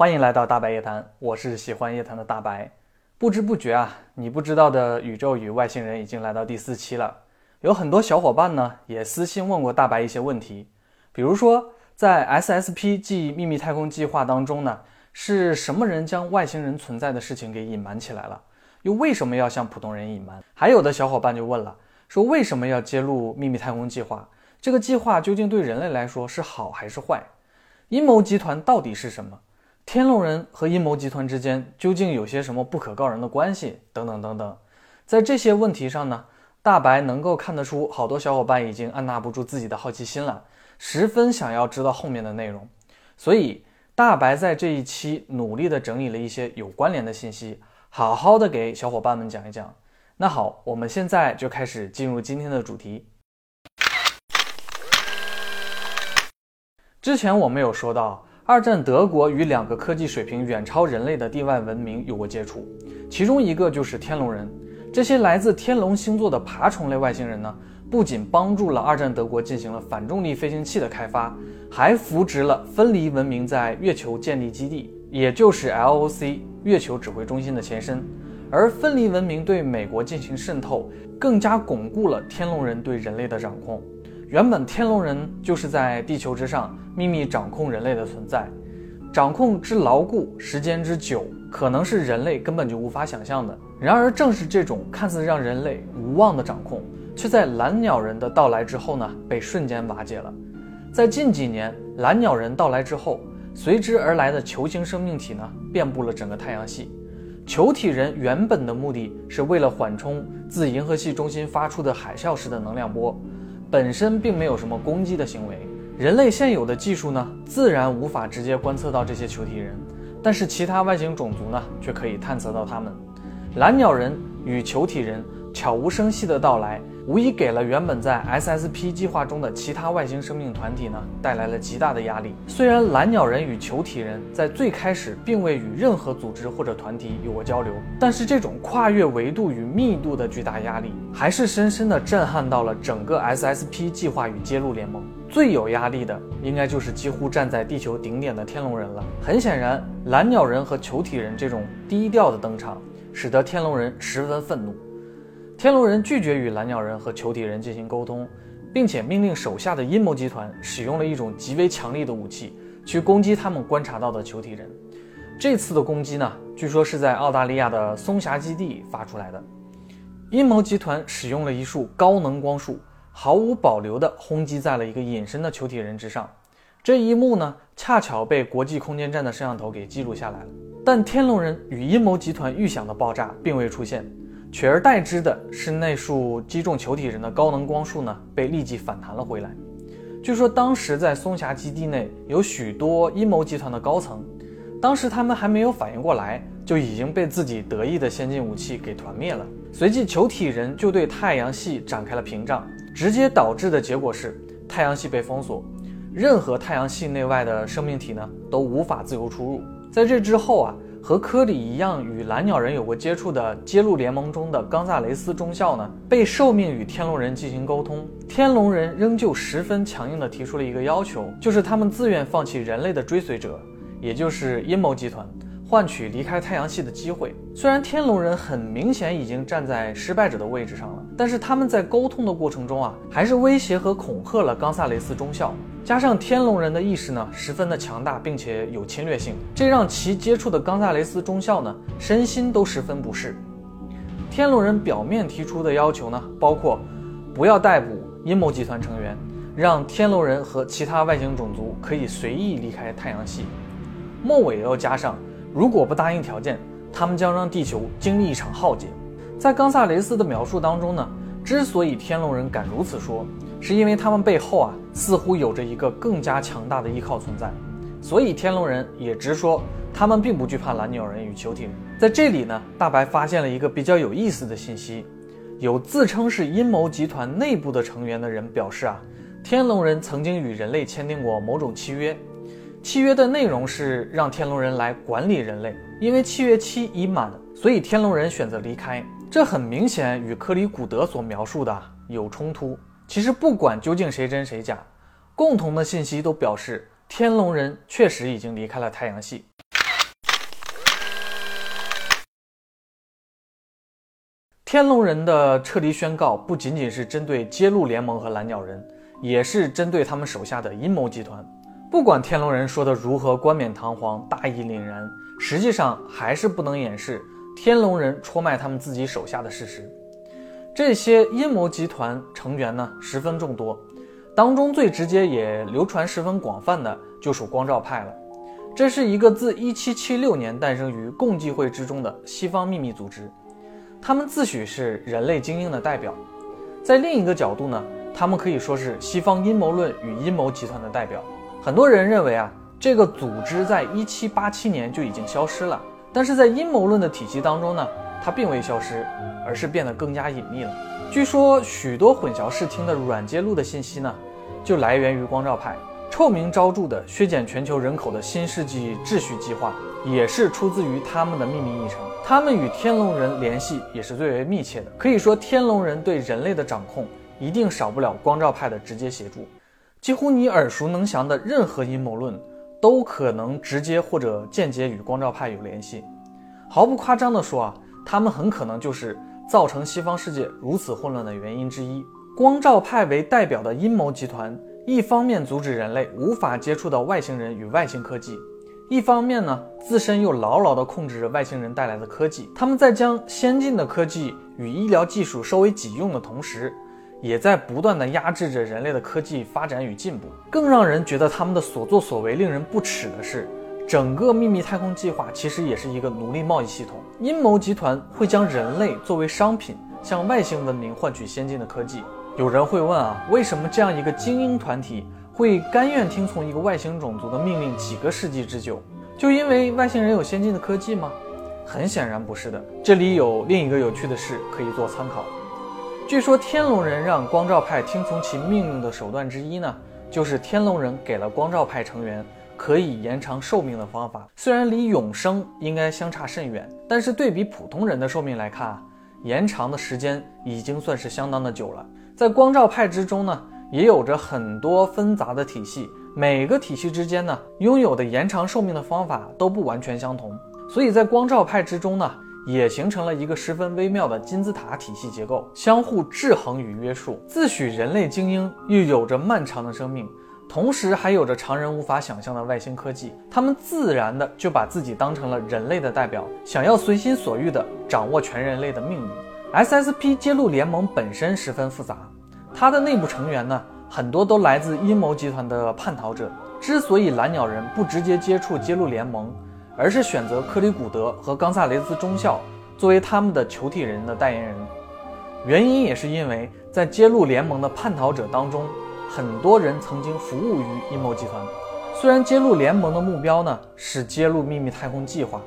欢迎来到大白夜谈，我是喜欢夜谈的大白。不知不觉啊，你不知道的宇宙与外星人已经来到第四期了。有很多小伙伴呢也私信问过大白一些问题，比如说在 SSP 即秘密太空计划当中呢，是什么人将外星人存在的事情给隐瞒起来了？又为什么要向普通人隐瞒？还有的小伙伴就问了，说为什么要揭露秘密太空计划？这个计划究竟对人类来说是好还是坏？阴谋集团到底是什么？天龙人和阴谋集团之间究竟有些什么不可告人的关系？等等等等，在这些问题上呢，大白能够看得出，好多小伙伴已经按捺不住自己的好奇心了，十分想要知道后面的内容。所以，大白在这一期努力的整理了一些有关联的信息，好好的给小伙伴们讲一讲。那好，我们现在就开始进入今天的主题。之前我们有说到，二战德国与两个科技水平远超人类的地外文明有过接触，其中一个就是天龙人。这些来自天龙星座的爬虫类外星人呢，不仅帮助了二战德国进行了反重力飞行器的开发，还扶植了分离文明在月球建立基地，也就是 LOC 月球指挥中心的前身。而分离文明对美国进行渗透，更加巩固了天龙人对人类的掌控。原本天龙人就是在地球之上秘密掌控人类的存在，掌控之牢固，时间之久，可能是人类根本就无法想象的。然而，正是这种看似让人类无望的掌控，却在蓝鸟人的到来之后呢，被瞬间瓦解了。在近几年，蓝鸟人到来之后，随之而来的球形生命体呢，遍布了整个太阳系。球体人原本的目的是为了缓冲自银河系中心发出的海啸式的能量波。本身并没有什么攻击的行为，人类现有的技术呢，自然无法直接观测到这些球体人，但是其他外星种族呢，却可以探测到他们。蓝鸟人与球体人悄无声息的到来。无疑给了原本在 SSP 计划中的其他外星生命团体呢带来了极大的压力。虽然蓝鸟人与球体人在最开始并未与任何组织或者团体有过交流，但是这种跨越维度与密度的巨大压力，还是深深的震撼到了整个 SSP 计划与揭露联盟。最有压力的，应该就是几乎站在地球顶点的天龙人了。很显然，蓝鸟人和球体人这种低调的登场，使得天龙人十分愤怒。天龙人拒绝与蓝鸟人和球体人进行沟通，并且命令手下的阴谋集团使用了一种极为强力的武器去攻击他们观察到的球体人。这次的攻击呢，据说是在澳大利亚的松霞基地发出来的。阴谋集团使用了一束高能光束，毫无保留地轰击在了一个隐身的球体人之上。这一幕呢，恰巧被国际空间站的摄像头给记录下来了。但天龙人与阴谋集团预想的爆炸并未出现。取而代之的是，那束击中球体人的高能光束呢，被立即反弹了回来。据说当时在松霞基地内有许多阴谋集团的高层，当时他们还没有反应过来，就已经被自己得意的先进武器给团灭了。随即，球体人就对太阳系展开了屏障，直接导致的结果是太阳系被封锁，任何太阳系内外的生命体呢都无法自由出入。在这之后啊。和科里一样与蓝鸟人有过接触的揭露联盟中的冈萨雷斯中校呢，被受命与天龙人进行沟通。天龙人仍旧十分强硬地提出了一个要求，就是他们自愿放弃人类的追随者，也就是阴谋集团，换取离开太阳系的机会。虽然天龙人很明显已经站在失败者的位置上了，但是他们在沟通的过程中啊，还是威胁和恐吓了冈萨雷斯中校。加上天龙人的意识呢，十分的强大，并且有侵略性，这让其接触的冈萨雷斯中校呢，身心都十分不适。天龙人表面提出的要求呢，包括不要逮捕阴谋集团成员，让天龙人和其他外星种族可以随意离开太阳系。末尾要加上，如果不答应条件，他们将让地球经历一场浩劫。在冈萨雷斯的描述当中呢，之所以天龙人敢如此说。是因为他们背后啊，似乎有着一个更加强大的依靠存在，所以天龙人也直说他们并不惧怕蓝鸟人与球体。在这里呢，大白发现了一个比较有意思的信息，有自称是阴谋集团内部的成员的人表示啊，天龙人曾经与人类签订过某种契约，契约的内容是让天龙人来管理人类因为契约期已满所以天龙人选择离开这很明显与克里古德所描述的有冲突。其实不管究竟谁真谁假共同的信息都表示天龙人确实已经离开了太阳系。天龙人的撤离宣告不仅仅是针对揭露联盟和蓝鸟人也是针对他们手下的阴谋集团。不管天龙人说的如何冠冕堂皇、大义凛然，实际上还是不能掩饰天龙人出卖他们自己手下的事实。这些阴谋集团成员呢，十分众多，当中最直接也流传十分广泛的就属光照派了。这是一个自1776年诞生于共济会之中的西方秘密组织，他们自诩是人类精英的代表。在另一个角度呢，他们可以说是西方阴谋论与阴谋集团的代表。很多人认为啊，这个组织在1787年就已经消失了，但是在阴谋论的体系当中呢，它并未消失，而是变得更加隐秘了。据说许多混淆视听的软揭露的信息呢，就来源于光照派。臭名昭著的削减全球人口的新世纪秩序计划，也是出自于他们的秘密议程。他们与天龙人联系也是最为密切的，可以说天龙人对人类的掌控一定少不了光照派的直接协助。几乎你耳熟能详的任何阴谋论，都可能直接或者间接与光照派有联系。毫不夸张地说啊，他们很可能就是造成西方世界如此混乱的原因之一。光照派为代表的阴谋集团。一方面阻止人类无法接触到外星人与外星科技，一方面呢，自身又牢牢地控制着外星人带来的科技。他们在将先进的科技与医疗技术收为己用的同时，也在不断地压制着人类的科技发展与进步。更让人觉得他们的所作所为令人不齿的是，整个秘密太空计划其实也是一个奴隶贸易系统。阴谋集团会将人类作为商品，向外星文明换取先进的科技。有人会问啊，为什么这样一个精英团体会甘愿听从一个外星种族的命令几个世纪之久？就因为外星人有先进的科技吗？很显然不是的。这里有另一个有趣的事可以做参考。据说天龙人让光照派听从其命令的手段之一呢，就是天龙人给了光照派成员可以延长寿命的方法。虽然离永生应该相差甚远，但是对比普通人的寿命来看啊，延长的时间已经算是相当的久了。在光照派之中呢，也有着很多纷杂的体系，每个体系之间呢，拥有的延长寿命的方法都不完全相同，所以在光照派之中呢，也形成了一个十分微妙的金字塔体系结构，相互制衡与约束。自诩人类精英，又有着漫长的生命，同时还有着常人无法想象的外星科技，他们自然的就把自己当成了人类的代表，想要随心所欲的掌握全人类的命运。SSP 揭露联盟本身十分复杂，它的内部成员呢，很多都来自阴谋集团的叛逃者。之所以蓝鸟人不直接接触揭露联盟，而是选择克里古德和冈萨雷斯中校作为他们的球体人的代言人，原因也是因为在揭露联盟的叛逃者当中，很多人曾经服务于阴谋集团。虽然揭露联盟的目标呢是揭露秘密太空计划，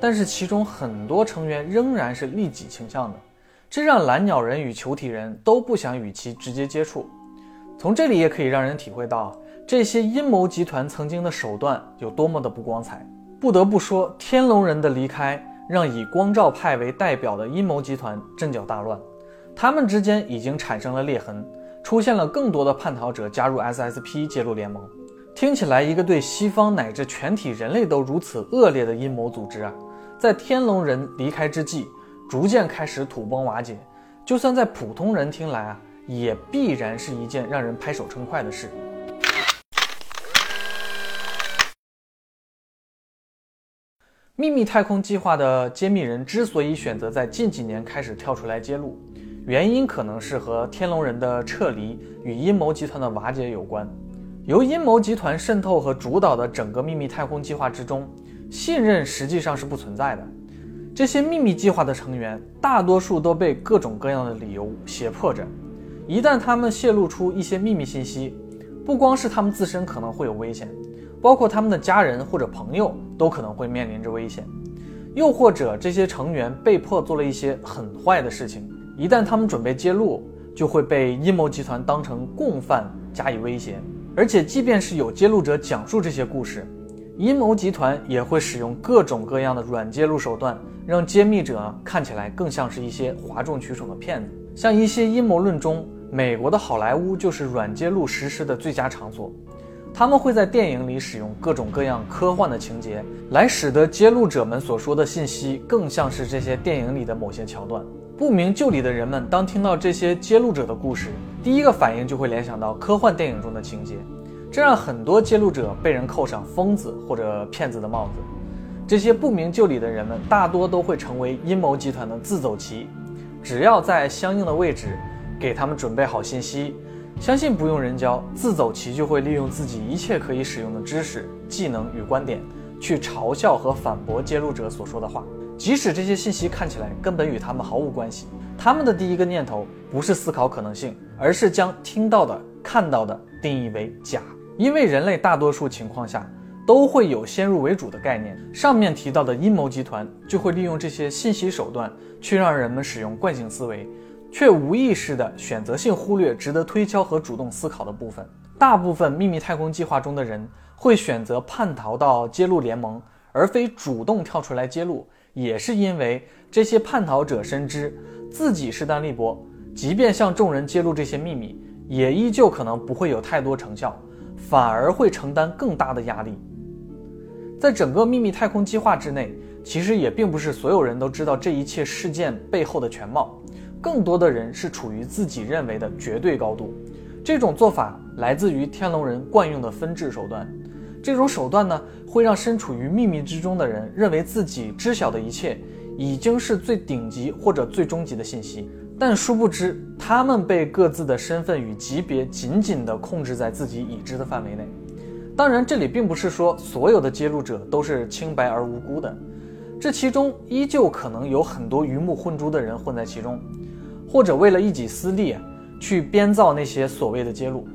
但是其中很多成员仍然是利己倾向的。这让蓝鸟人与球体人都不想与其直接接触。从这里也可以让人体会到这些阴谋集团曾经的手段有多么的不光彩。不得不说，天龙人的离开让以光照派为代表的阴谋集团阵脚大乱，他们之间已经产生了裂痕，出现了更多的叛逃者加入 SSP 介入联盟。听起来，一个对西方乃至全体人类都如此恶劣的阴谋组织啊，在天龙人离开之际。逐渐开始土崩瓦解，就算在普通人听来啊，也必然是一件让人拍手称快的事。秘密太空计划的揭秘人之所以选择在近几年开始跳出来揭露，原因可能是和天龙人的撤离与阴谋集团的瓦解有关。由阴谋集团渗透和主导的整个秘密太空计划之中，信任实际上是不存在的。这些秘密计划的成员，大多数都被各种各样的理由胁迫着。一旦他们泄露出一些秘密信息，不光是他们自身可能会有危险，包括他们的家人或者朋友都可能会面临着危险。又或者这些成员被迫做了一些很坏的事情，一旦他们准备揭露，就会被阴谋集团当成共犯加以威胁。而且，即便是有揭露者讲述这些故事，阴谋集团也会使用各种各样的软揭露手段。让揭秘者看起来更像是一些哗众取宠的骗子。像一些阴谋论中，美国的好莱坞就是软揭露实施的最佳场所。他们会在电影里使用各种各样科幻的情节，来使得揭露者们所说的信息更像是这些电影里的某些桥段。不明就里的人们当听到这些揭露者的故事，第一个反应就会联想到科幻电影中的情节，这让很多揭露者被人扣上疯子或者骗子的帽子。这些不明就里的人们大多都会成为阴谋集团的自走棋，只要在相应的位置给他们准备好信息，相信不用人教，自走棋就会利用自己一切可以使用的知识、技能与观点，去嘲笑和反驳揭露者所说的话。即使这些信息看起来根本与他们毫无关系，他们的第一个念头不是思考可能性，而是将听到的、看到的定义为假。因为人类大多数情况下都会有先入为主的概念，上面提到的阴谋集团就会利用这些信息手段去让人们使用惯性思维，却无意识的选择性忽略值得推敲和主动思考的部分。大部分秘密太空计划中的人会选择叛逃到揭露联盟，而非主动跳出来揭露。也是因为这些叛逃者深知自己势单力薄，即便向众人揭露这些秘密，也依旧可能不会有太多成效，反而会承担更大的压力。在整个秘密太空计划之内，其实也并不是所有人都知道这一切事件背后的全貌，更多的人是处于自己认为的绝对高度。这种做法来自于天龙人惯用的分治手段。这种手段呢，会让身处于秘密之中的人认为自己知晓的一切已经是最顶级或者最终极的信息，但殊不知他们被各自的身份与级别紧紧地控制在自己已知的范围内。当然，这里并不是说所有的揭露者都是清白而无辜的，这其中依旧可能有很多鱼目混珠的人混在其中，或者为了一己私利去编造那些所谓的揭露，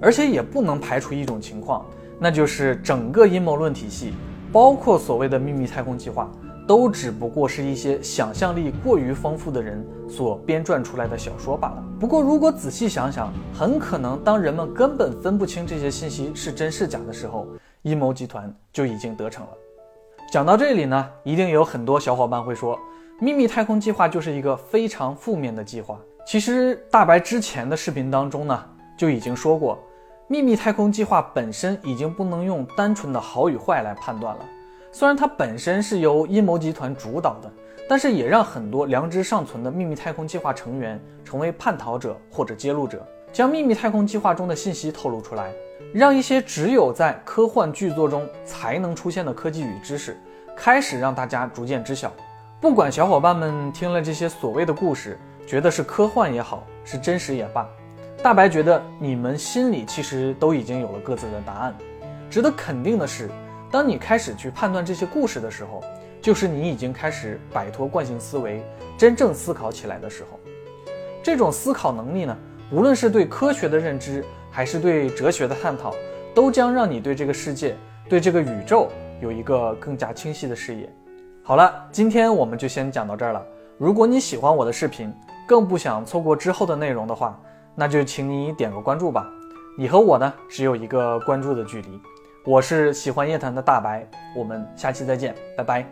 而且也不能排除一种情况。那就是整个阴谋论体系，包括所谓的秘密太空计划，都只不过是一些想象力过于丰富的人所编撰出来的小说罢了。不过，如果仔细想想，很可能当人们根本分不清这些信息是真是假的时候，阴谋集团就已经得逞了。讲到这里呢，一定有很多小伙伴会说，秘密太空计划就是一个非常负面的计划。其实，大白之前的视频当中呢，就已经说过。秘密太空计划本身已经不能用单纯的好与坏来判断了。虽然它本身是由阴谋集团主导的，但是也让很多良知尚存的秘密太空计划成员成为叛逃者或者揭露者，将秘密太空计划中的信息透露出来，让一些只有在科幻剧作中才能出现的科技与知识开始让大家逐渐知晓。不管小伙伴们听了这些所谓的故事，觉得是科幻也好，是真实也罢。大白觉得你们心里其实都已经有了各自的答案。值得肯定的是，当你开始去判断这些故事的时候，就是你已经开始摆脱惯性思维，真正思考起来的时候。这种思考能力呢，无论是对科学的认知，还是对哲学的探讨，都将让你对这个世界、对这个宇宙有一个更加清晰的视野。好了，今天我们就先讲到这儿了。如果你喜欢我的视频，更不想错过之后的内容的话，那就请你点个关注吧，你和我呢只有一个关注的距离。我是喜欢夜谈的大白，我们下期再见，拜拜。